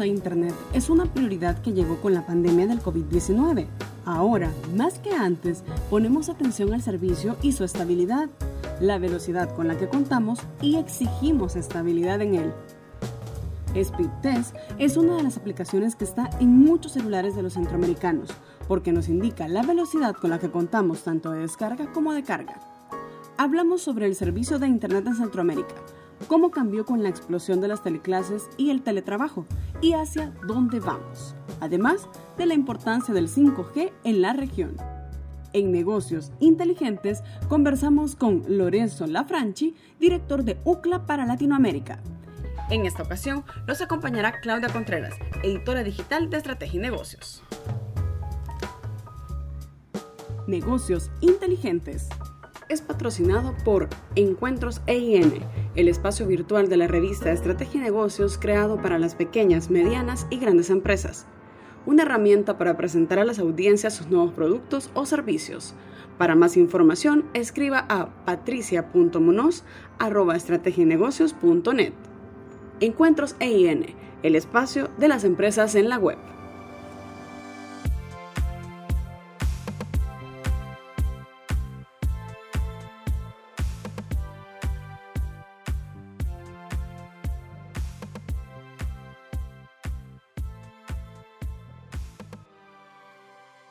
a Internet es una prioridad que llegó con la pandemia del COVID-19. Ahora, más que antes, ponemos atención al servicio y su estabilidad, la velocidad con la que contamos y exigimos estabilidad en él. Speedtest es una de las aplicaciones que está en muchos celulares de los centroamericanos, porque nos indica la velocidad con la que contamos tanto de descarga como de carga. Hablamos sobre el servicio de Internet en Centroamérica, cómo cambió con la explosión de las teleclases y el teletrabajo, y hacia dónde vamos, además de la importancia del 5G en la región. En Negocios Inteligentes conversamos con Lorenzo Lafranchi, director de UCLA para Latinoamérica. En esta ocasión nos acompañará Claudia Contreras, editora digital de Estrategia y Negocios. Negocios Inteligentes es patrocinado por Encuentros EIN, el espacio virtual de la revista Estrategia y Negocios creado para las pequeñas, medianas y grandes empresas. Una herramienta para presentar a las audiencias sus nuevos productos o servicios. Para más información, escriba a patricia.munoz.estrategienegocios.net. Encuentros EIN, el espacio de las empresas en la web.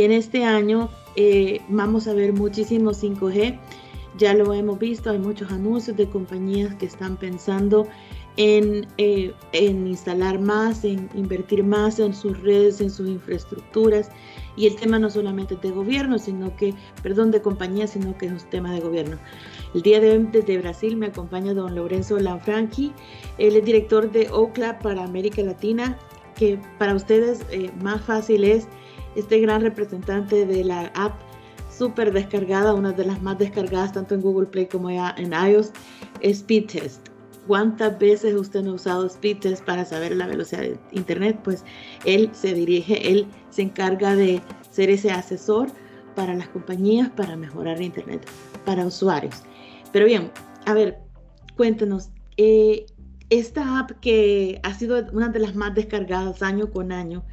En este año eh, vamos a ver muchísimo 5G. Ya lo hemos visto, hay muchos anuncios de compañías que están pensando en, eh, en, instalar más, en invertir más en sus redes, en sus infraestructuras. Y el tema no solamente es de gobierno, sino que, perdón, de compañía, sino que es un tema de gobierno. El día de hoy desde Brasil me acompaña don Lorenzo Lanfranchi, él es director de OCLA para América Latina, que para ustedes eh, más fácil es este gran representante de la app súper descargada, una de las más descargadas tanto en Google Play como en iOS, Speedtest. ¿Cuántas veces usted no ha usado Speedtest para saber la velocidad de Internet? Pues él se dirige, él se encarga de ser ese asesor para las compañías para mejorar Internet para usuarios. Pero bien, a ver, cuéntenos, eh, esta app que ha sido una de las más descargadas año con año,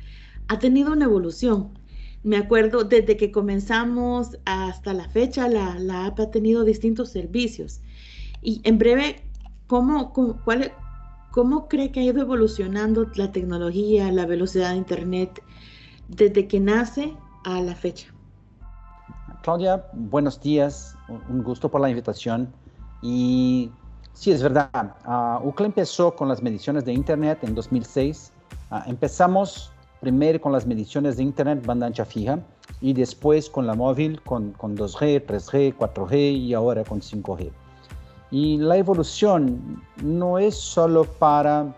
ha tenido una evolución. Me acuerdo, desde que comenzamos hasta la fecha, la, app ha tenido distintos servicios. Y en breve, ¿cómo, cuál, ¿cómo cree que ha ido evolucionando la tecnología, la velocidad de Internet desde que nace a la fecha? Claudia, buenos días, un gusto por la invitación. Y sí, es verdad, uh, UCLA empezó con las mediciones de Internet en 2006. Ah, empezamos primero con las mediciones de Internet banda ancha fija y después con la móvil con, con 2G, 3G, 4G y ahora con 5G. Y la evolución no es solo para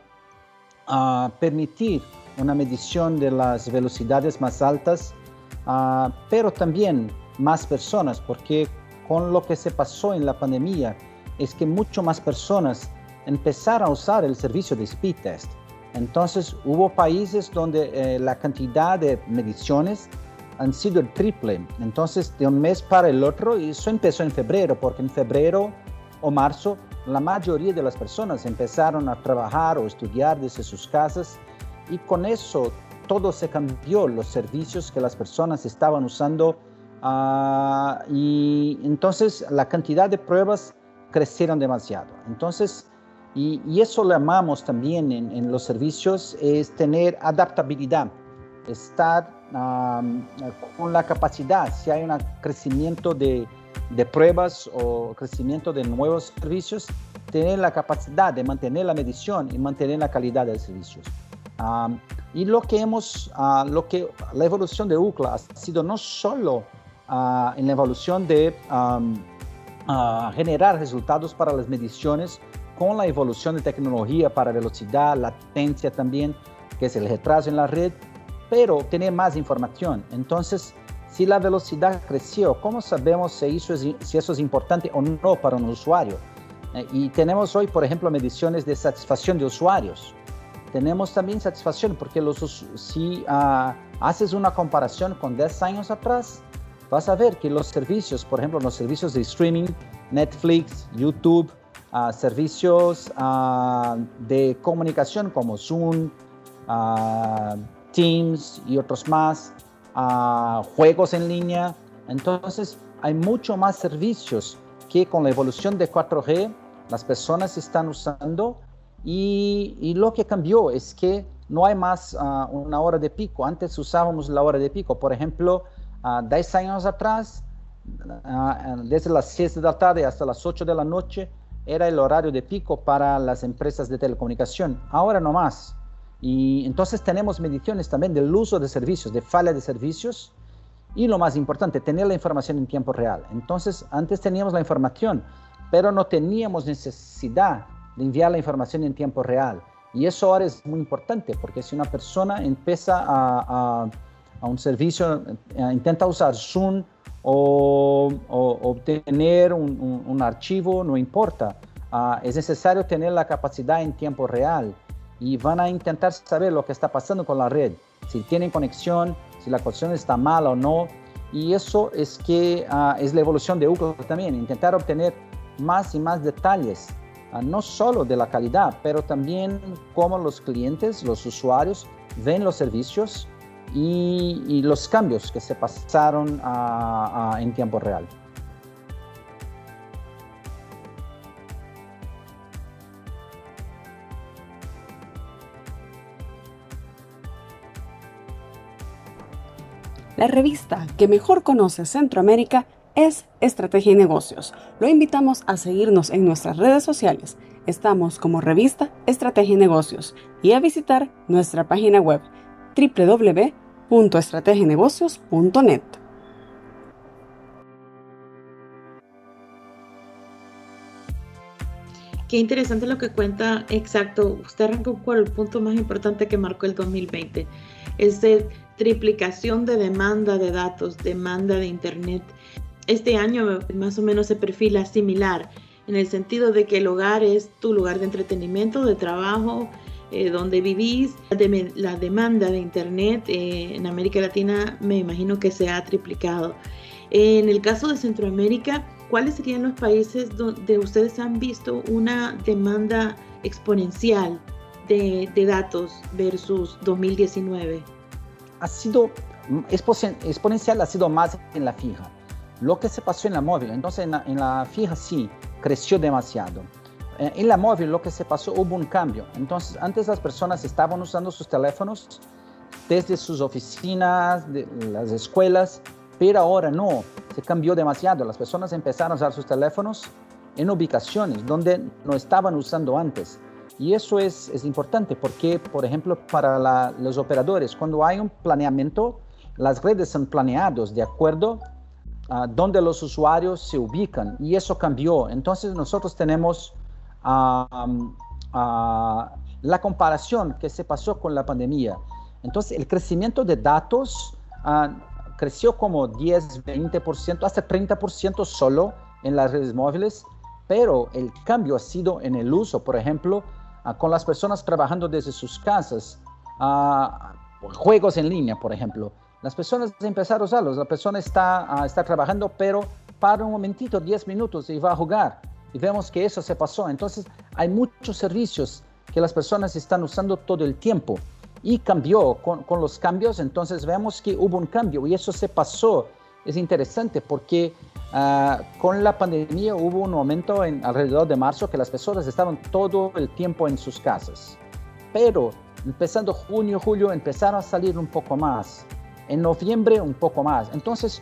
uh, permitir una medición de las velocidades más altas, uh, pero también más personas, porque con lo que se pasó en la pandemia es que mucho más personas empezaron a usar el servicio de speed test. Entonces hubo países donde eh, la cantidad de mediciones han sido el triple. Entonces de un mes para el otro, y eso empezó en febrero, porque en febrero o marzo la mayoría de las personas empezaron a trabajar o estudiar desde sus casas y con eso todo se cambió, los servicios que las personas estaban usando uh, y entonces la cantidad de pruebas crecieron demasiado. Entonces y, eso lo llamamos también en, los servicios, es tener adaptabilidad, estar con la capacidad, si hay un crecimiento de, de, pruebas o crecimiento de nuevos servicios, tener la capacidad de mantener la medición y mantener la calidad de los servicios. y lo que hemos, uh, lo que la evolución de UCLA ha sido no solo uh, en la evolución de generar resultados para las mediciones, con la evolución de tecnología para velocidad, latencia también, que es el retraso en la red, pero tener más información. Entonces, si la velocidad creció, ¿cómo sabemos si eso es, importante o no para un usuario? Eh, y tenemos hoy, por ejemplo, mediciones de satisfacción de usuarios. Tenemos también satisfacción porque si uh, haces una comparación con 10 años atrás, vas a ver que los servicios, por ejemplo, los servicios de streaming, Netflix, YouTube, servicios de comunicación como Zoom, Teams y otros más, juegos en línea. Entonces hay mucho más servicios que con la evolución de 4G las personas están usando y, lo que cambió es que no hay más ah, una hora de pico. Antes usábamos la hora de pico. Por ejemplo, 10 años atrás, ah, desde las 6 de la tarde hasta las 8 de la noche, era el horario de pico para las empresas de telecomunicación. Ahora no más. Y entonces tenemos mediciones también del uso de servicios, de falla de servicios y lo más importante, tener la información en tiempo real. Entonces, antes teníamos la información, pero no teníamos necesidad de enviar la información en tiempo real. Y eso ahora es muy importante, porque si una persona empieza a, un servicio, eh, intenta usar Zoom o, obtener un, archivo, no importa, ah, es necesario tener la capacidad en tiempo real y van a intentar saber lo que está pasando con la red, si tienen conexión, si la conexión está mala o no. Y eso es que ah, es la evolución de Google también, intentar obtener más y más detalles, ah, no solo de la calidad, pero también cómo los clientes, los usuarios ven los servicios y, los cambios que se pasaron en tiempo real. La revista que mejor conoce Centroamérica es Estrategia y Negocios. Lo invitamos a seguirnos en nuestras redes sociales. Estamos como revista Estrategia y Negocios y a visitar nuestra página web www.estrategienegocios.net. Qué interesante lo que cuenta exacto. Usted arrancó por el punto más importante que marcó el 2020. Es de triplicación de demanda de datos, demanda de Internet. Este año más o menos se perfila similar en el sentido de que el hogar es tu lugar de entretenimiento, de trabajo, eh, donde vivís. La, demanda de Internet eh, en América Latina me imagino que se ha triplicado. En el caso de Centroamérica, ¿cuáles serían los países donde ustedes han visto una demanda exponencial de, de datos versus 2019? ha sido exponencial, ha sido más en la fija. Lo que se pasó en la móvil, entonces en la, fija sí, creció demasiado. En la móvil lo que se pasó hubo un cambio. Entonces antes las personas estaban usando sus teléfonos desde sus oficinas, de las escuelas, pero ahora no, se cambió demasiado. Las personas empezaron a usar sus teléfonos en ubicaciones donde no estaban usando antes. Y eso es, es importante porque, por ejemplo, para los operadores, cuando hay un planeamiento, las redes son planeadas de acuerdo a donde los usuarios se ubican y eso cambió. Entonces nosotros tenemos la comparación que se pasó con la pandemia. Entonces el crecimiento de datos ah, creció como 10, 20%, hasta 30% solo en las redes móviles, pero el cambio ha sido en el uso, por ejemplo, Ah, con las personas trabajando desde sus casas, ah, juegos en línea, por ejemplo. Las personas empezaron a usarlos, la persona está, está trabajando, pero para un momentito, 10 minutos y va a jugar. Y vemos que eso se pasó. Entonces, hay muchos servicios que las personas están usando todo el tiempo. Y cambió con, con los cambios, entonces vemos que hubo un cambio y eso se pasó. Es interesante porque Ah, con la pandemia hubo un momento en alrededor de marzo que las personas estaban todo el tiempo en sus casas. Pero empezando junio, julio empezaron a salir un poco más. En noviembre un poco más. Entonces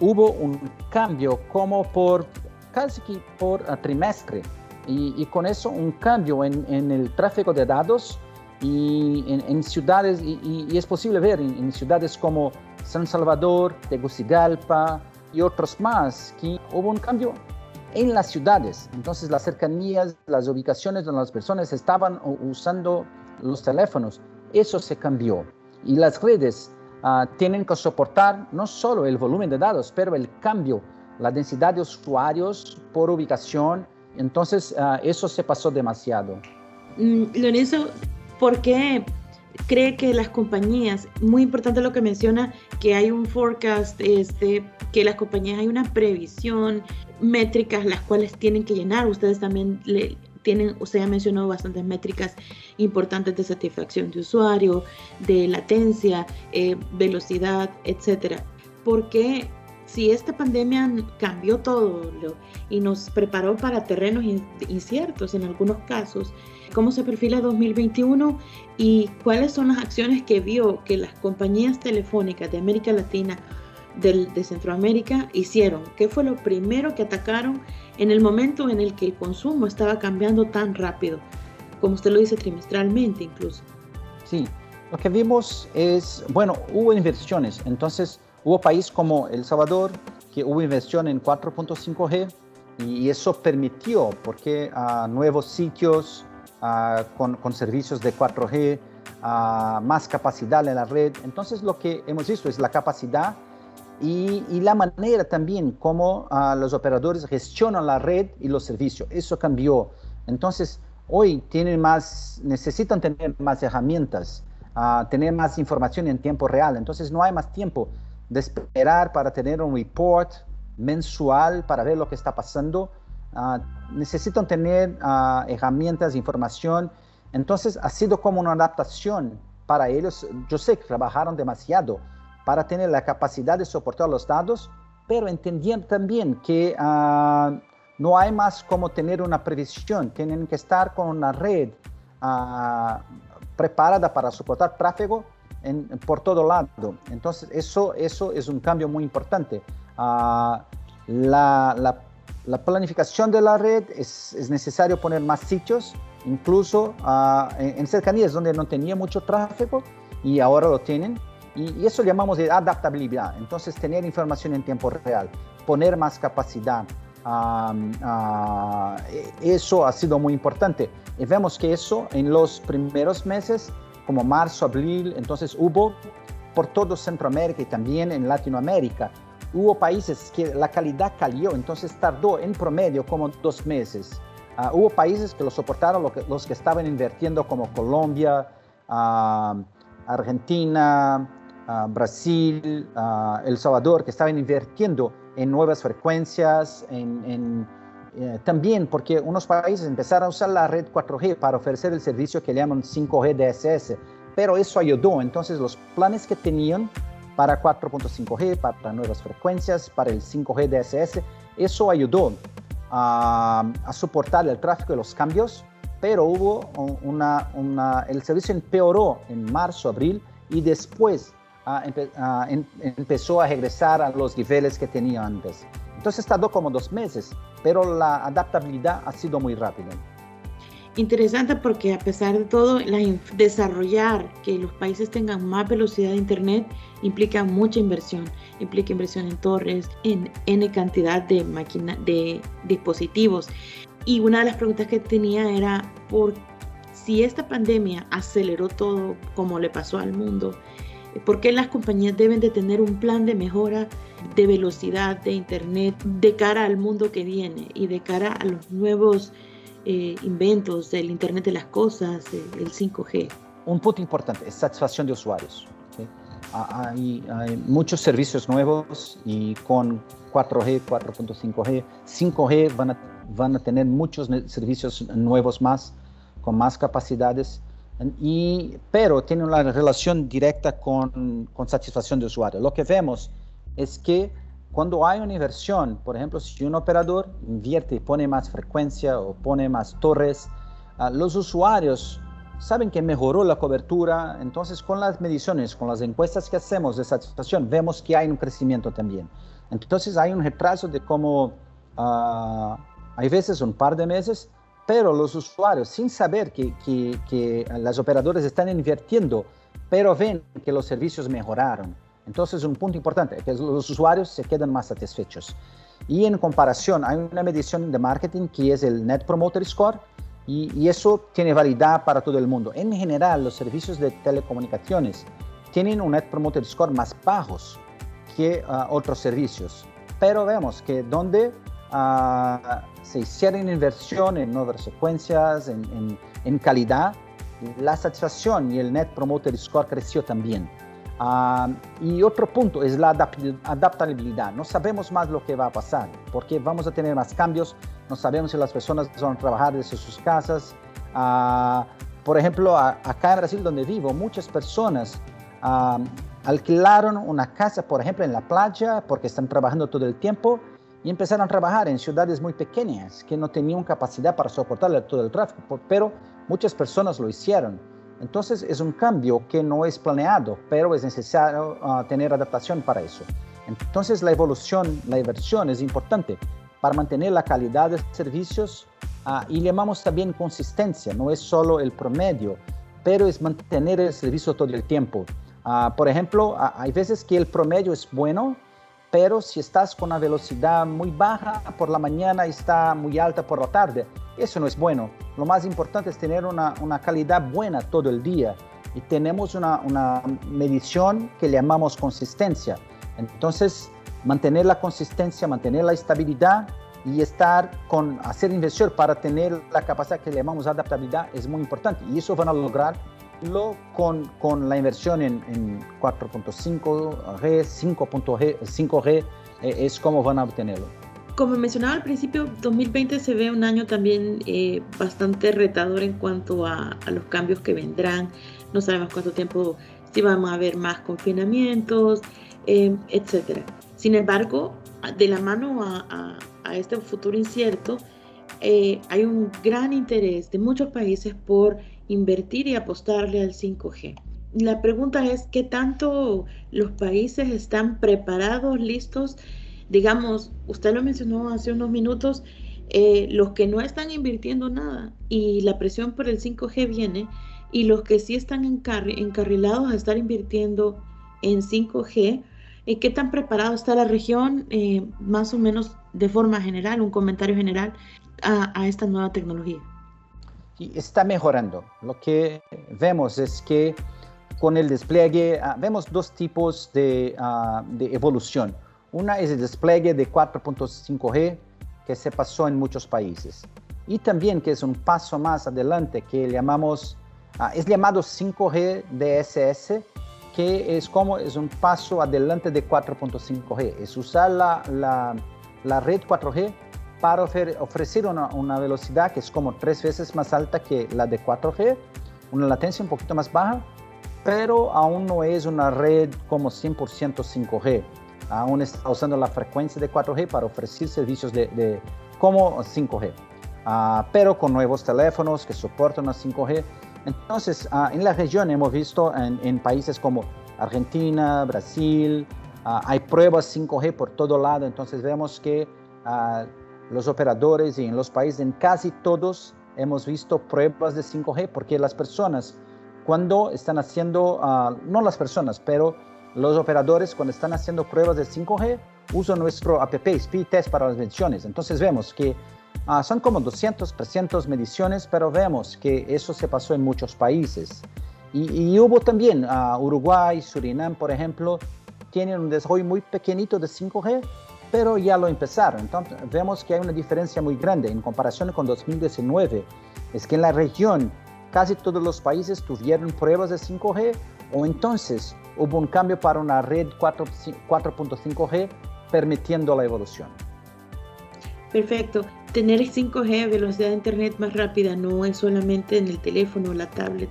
hubo un cambio como por casi por trimestre. Y, con eso un cambio en, el tráfico de datos y en, ciudades, y, es posible ver en, en ciudades como San Salvador, Tegucigalpa, y otros más, que hubo un cambio en las ciudades. Entonces las cercanías, las ubicaciones donde las personas estaban usando los teléfonos, eso se cambió. Y las redes ah, tienen que soportar no solo el volumen de datos, pero el cambio, la densidad de usuarios por ubicación. Entonces ah, eso se pasó demasiado. Mm, Lorenzo, ¿por qué cree que las compañías, muy importante lo que menciona, que hay un forecast, este, que las compañías hay una previsión, métricas las cuales tienen que llenar. Ustedes también le tienen, usted ha mencionado bastantes métricas importantes de satisfacción de usuario, de latencia, eh, velocidad, etcétera. Porque si esta pandemia cambió todo y nos preparó para terrenos inciertos en algunos casos, ¿cómo se perfila 2021 y cuáles son las acciones que vio que las compañías telefónicas de América Latina, de Centroamérica hicieron? ¿Qué fue lo primero que atacaron en el momento en el que el consumo estaba cambiando tan rápido? Como usted lo dice trimestralmente incluso. Sí, lo que vimos es, bueno, hubo inversiones, entonces Hubo países como El Salvador que hubo inversión en 4.5G y eso permitió, porque a nuevos sitios con, con, servicios de 4G, más capacidad en la red. Entonces lo que hemos visto es la capacidad y, y la manera también como los operadores gestionan la red y los servicios. Eso cambió. Entonces hoy tienen más, necesitan tener más herramientas, tener más información en tiempo real. Entonces no hay más tiempo de esperar para tener un report mensual para ver lo que está pasando. Uh, necesitan tener uh, herramientas, información. Entonces ha sido como una adaptación para ellos. Yo sé que trabajaron demasiado para tener la capacidad de soportar los datos, pero entendiendo también que uh, no hay más como tener una previsión. Tienen que estar con una red preparada para soportar tráfico por todo lado. Entonces, eso, eso es un cambio muy importante. Ah, la, la, planificación de la red es, es, necesario poner más sitios, incluso uh, en, cercanías donde no tenía mucho tráfico y ahora lo tienen. Y, eso llamamos de adaptabilidad. Entonces, tener información en tiempo real, poner más capacidad. Uh, eso ha sido muy importante. Y vemos que eso en los primeros meses como marzo, abril, entonces hubo por todo Centroamérica y también en Latinoamérica, hubo países que la calidad cayó, entonces tardó en promedio como dos meses. Uh, hubo países que lo soportaron, lo que, los que estaban invirtiendo como Colombia, uh, Argentina, uh, Brasil, El Salvador, que estaban invirtiendo en nuevas frecuencias, en, en eh, también porque unos países empezaron a usar la red 4G para ofrecer el servicio que llaman 5G DSS, pero eso ayudó. Entonces los planes que tenían para 4.5G, para nuevas frecuencias, para el 5G DSS, eso ayudó a, soportar el tráfico y los cambios, pero hubo una, una, el servicio empeoró en marzo, abril y después ah, ah, empezó a regresar a los niveles que tenía antes. Entonces tardó como dos meses, pero la adaptabilidad ha sido muy rápida. Interesante porque a pesar de todo, la desarrollar que los países tengan más velocidad de Internet implica mucha inversión, implica inversión en torres, en N cantidad de, máquinas, de dispositivos. Y una de las preguntas que tenía era, por si esta pandemia aceleró todo como le pasó al mundo, ¿por qué las compañías deben de tener un plan de mejora de velocidad de Internet de cara al mundo que viene y de cara a los nuevos eh, inventos del Internet de las Cosas, el 5G. Un punto importante es satisfacción de usuarios. Hay, hay, muchos servicios nuevos y con 4G, 4.5G, 5G van a, van a tener muchos servicios nuevos más, con más capacidades. Y, pero tiene una relación directa con, con satisfacción de usuario. Lo que vemos es que cuando hay una inversión, por ejemplo, si un operador invierte y pone más frecuencia o pone más torres, uh, los usuarios saben que mejoró la cobertura, entonces con las mediciones, con las encuestas que hacemos de satisfacción, vemos que hay un crecimiento también. Entonces hay un retraso de como, uh, hay veces un par de meses, pero los usuarios, sin saber que, que, que las operadoras están invirtiendo, pero ven que los servicios mejoraron entonces, un punto importante es que los usuarios se quedan más satisfechos. Y en comparación, hay una medición de marketing que es el Net Promoter Score y, y eso tiene validad para todo el mundo. En general, los servicios de telecomunicaciones tienen un Net Promoter Score más bajos que uh, otros servicios. Pero vemos que donde uh, se hicieron inversión en nuevas secuencias, en, en, en calidad, la satisfacción y el Net Promoter Score creció también. Ah, y otro punto es la adaptabilidad. No sabemos más lo que va a pasar, porque vamos a tener más cambios. No sabemos si las personas van a trabajar desde sus casas. Ah, por ejemplo, acá en Brasil, donde vivo, muchas personas ah, alquilaron una casa, por ejemplo, en la playa, porque están trabajando todo el tiempo y empezaron a trabajar en ciudades muy pequeñas que no tenían capacidad para soportar todo el tráfico, pero muchas personas lo hicieron. Entonces es un cambio que no es planeado, pero es necesario ah, tener adaptación para eso. Entonces la evolución, la inversión es importante para mantener la calidad de servicios uh, y llamamos también consistencia, no es solo el promedio, pero es mantener el servicio todo el tiempo. Uh, por ejemplo, hay veces que el promedio es bueno, pero si estás con una velocidad muy baja por la mañana y está muy alta por la tarde, eso no es bueno. Lo más importante es tener una, una calidad buena todo el día y tenemos una, una, medición que llamamos consistencia. Entonces, mantener la consistencia, mantener la estabilidad y estar con hacer inversión para tener la capacidad que llamamos adaptabilidad es muy importante y eso van a lograr con, con la inversión en, en 4.5G, 5.G, 5G, es como van a obtenerlo. Como mencionaba al principio, 2020 se ve un año también eh, bastante retador en cuanto a, los cambios que vendrán. No sabemos cuánto tiempo, si vamos a haber más confinamientos, eh, etc. Sin embargo, de la mano a este futuro incierto, eh, hay un gran interés de muchos países por invertir y apostarle al 5G. La pregunta es, ¿qué tanto los países están preparados, listos? Digamos, usted lo mencionó hace unos minutos, eh, los que no están invirtiendo nada y la presión por el 5G viene, y los que sí están encarrilados a estar invirtiendo en 5G, eh, ¿qué tan preparado está la región, eh, más o menos de forma general, un comentario general, a, a esta nueva tecnología? está mejorando. Lo que vemos es que con el despliegue, ah, vemos dos tipos de, uh, de, evolución. Una es el despliegue de 4.5G que se pasó en muchos países. Y también que es un paso más adelante que llamamos, uh, es llamado 5G DSS, que es como es un paso adelante de 4.5G. Es usar la, la, red 4G para ofrecer una, una, velocidad que es como tres veces más alta que la de 4G, una latencia un poquito más baja, pero aún no es una red como 100% 5G. Aún está usando la frecuencia de 4G para ofrecer servicios de como 5G, uh, ah, pero con nuevos teléfonos que soportan a 5G. Entonces, uh, en la región hemos visto en, países como Argentina, Brasil, uh, hay pruebas 5G por todo lado, entonces vemos que los operadores y en los países, en casi todos, hemos visto pruebas de 5G porque las personas, cuando están haciendo, no las personas, pero los operadores, cuando están haciendo pruebas de 5G, usan nuestro app Speed Test para las mediciones. Entonces vemos que uh, son como 200, 300 mediciones, pero vemos que eso se pasó en muchos países. Y, y hubo también uh, Uruguay, Surinam, por ejemplo, tienen un desarrollo muy pequeñito de 5G, pero ya lo empezaron. Entonces vemos que hay una diferencia muy grande en comparación con 2019. Es que en la región casi todos los países tuvieron pruebas de 5G o entonces hubo un cambio para una red 4.5G permitiendo la evolución. Perfecto. Tener 5G, velocidad de Internet más rápida, no es solamente en el teléfono, la tablet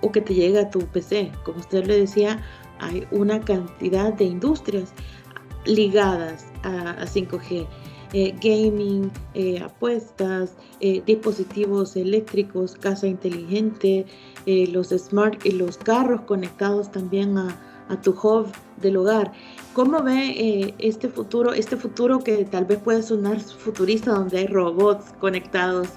o que te llega a tu PC. Como usted le decía, hay una cantidad de industrias ligadas a, 5G. Eh, gaming, eh, apuestas, eh, dispositivos eléctricos, casa inteligente, los smart y los carros conectados también a, a, tu hub del hogar. ¿Cómo ve este futuro, este futuro que tal vez puede sonar futurista, donde hay robots conectados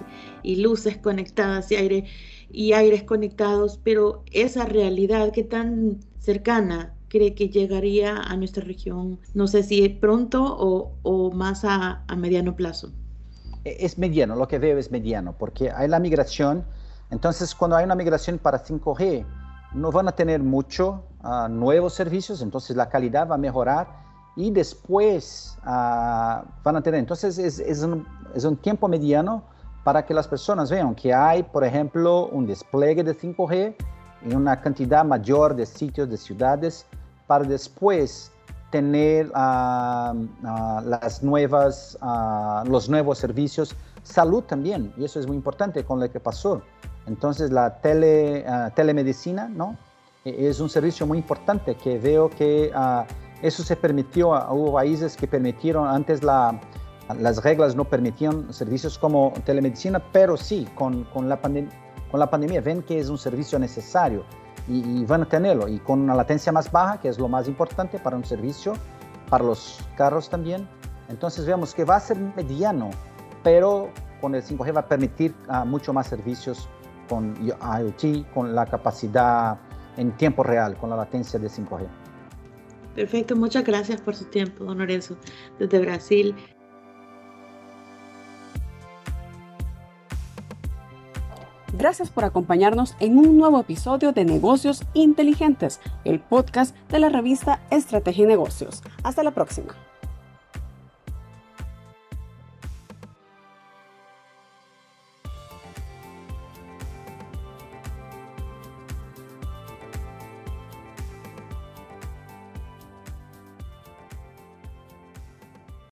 y luces conectadas y aire y aires conectados, pero esa realidad que tan cercana cree que llegaría a nuestra región? No sé si pronto o, o más a, a, mediano plazo. E, es mediano, lo que veo es mediano, porque hay la migración. Entonces, cuando hay una migración para 5G, no van a tener mucho uh, nuevos servicios, entonces la calidad va a mejorar y después uh, van a tener. Entonces, es, es, un, es un tiempo mediano para que las personas vean que hay, por ejemplo, un despliegue de 5G en una cantidad mayor de sitios, de ciudades, para después tener ah, ah, las nuevas, los nuevos servicios. Salud también, y eso es muy importante con lo que pasó. Entonces la tele, telemedicina, ¿no? E, es un servicio muy importante que veo que eso se permitió, hubo países que permitieron antes la, las reglas no permitían servicios como telemedicina, pero sí, con, con la, con la pandemia ven que es un servicio necesario y, van a tenerlo. Y con una latencia más baja, que es lo más importante para un servicio, para los carros también. Entonces vemos que va a ser mediano, pero con el 5G va a permitir uh, mucho más servicios con IoT, con la capacidad en tiempo real, con la latencia de 5G. Perfecto, muchas gracias por su tiempo, don Lorenzo, desde Brasil. Gracias por acompañarnos en un nuevo episodio de Negocios Inteligentes, el podcast de la revista Estrategia y Negocios. Hasta la próxima.